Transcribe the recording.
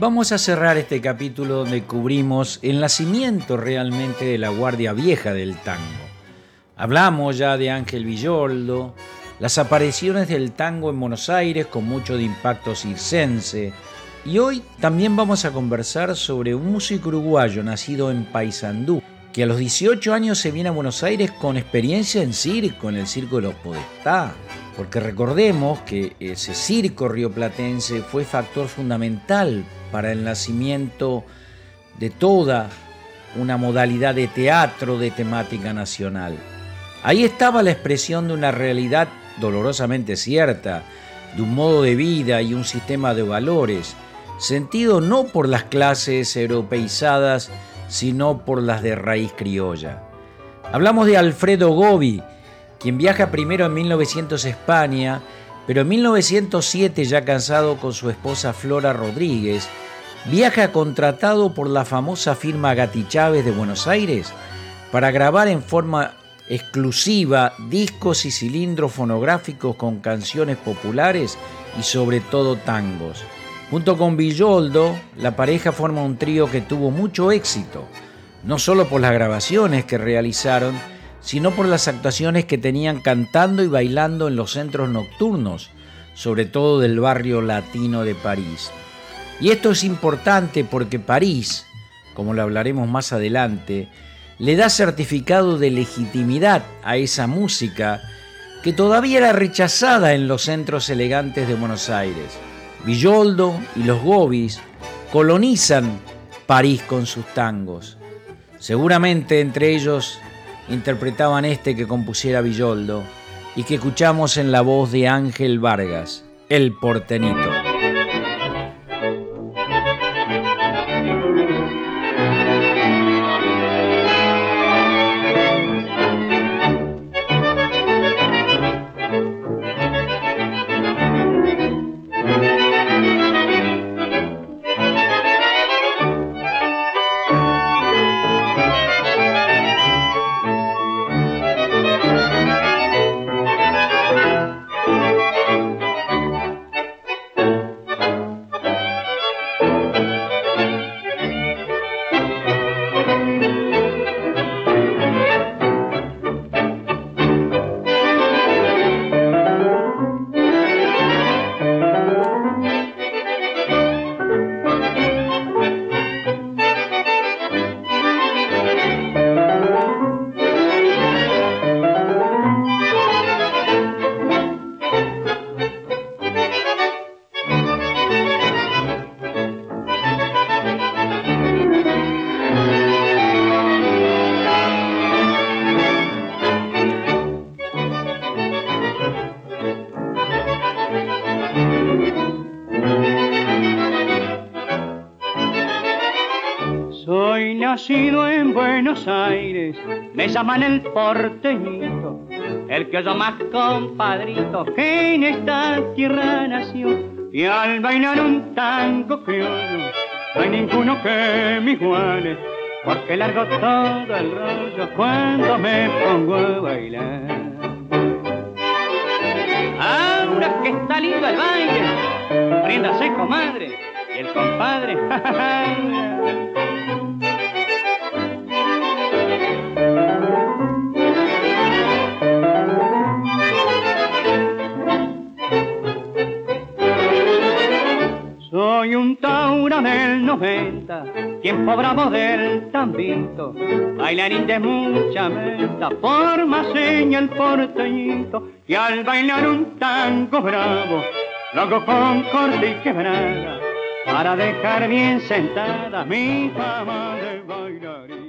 Vamos a cerrar este capítulo donde cubrimos el nacimiento realmente de la guardia vieja del tango. Hablamos ya de Ángel Villoldo, las apariciones del tango en Buenos Aires con mucho de impacto circense, y hoy también vamos a conversar sobre un músico uruguayo nacido en Paysandú, que a los 18 años se viene a Buenos Aires con experiencia en circo, en el Circo de los Podestá. Porque recordemos que ese circo rioplatense fue factor fundamental para el nacimiento de toda una modalidad de teatro de temática nacional. Ahí estaba la expresión de una realidad dolorosamente cierta, de un modo de vida y un sistema de valores, sentido no por las clases europeizadas, sino por las de raíz criolla. Hablamos de Alfredo Gobi, quien viaja primero en 1900 a España, pero en 1907, ya casado con su esposa Flora Rodríguez, viaja contratado por la famosa firma Gatti Chávez de Buenos Aires para grabar en forma exclusiva discos y cilindros fonográficos con canciones populares y sobre todo tangos. Junto con Villoldo, la pareja forma un trío que tuvo mucho éxito, no solo por las grabaciones que realizaron, sino por las actuaciones que tenían cantando y bailando en los centros nocturnos, sobre todo del barrio latino de París. Y esto es importante porque París, como lo hablaremos más adelante, le da certificado de legitimidad a esa música que todavía era rechazada en los centros elegantes de Buenos Aires. Villoldo y los Gobis colonizan París con sus tangos. Seguramente entre ellos interpretaban este que compusiera Villoldo y que escuchamos en la voz de Ángel Vargas, el portenito. Me llaman el porteñito, el que yo más compadrito que en esta tierra nació. Y al bailar un tango criollo, no hay ninguno que me iguale, porque largo todo el rollo cuando me pongo a bailar. Ahora que está lindo el baile, préndase comadre, y el compadre, Soy un taura del 90, tiempo bravo del tambito, bailarín de mucha meta, forma seña el porteñito, y al bailar un tango bravo, lo hago con corte y quebrada, para dejar bien sentada mi fama de bailarín.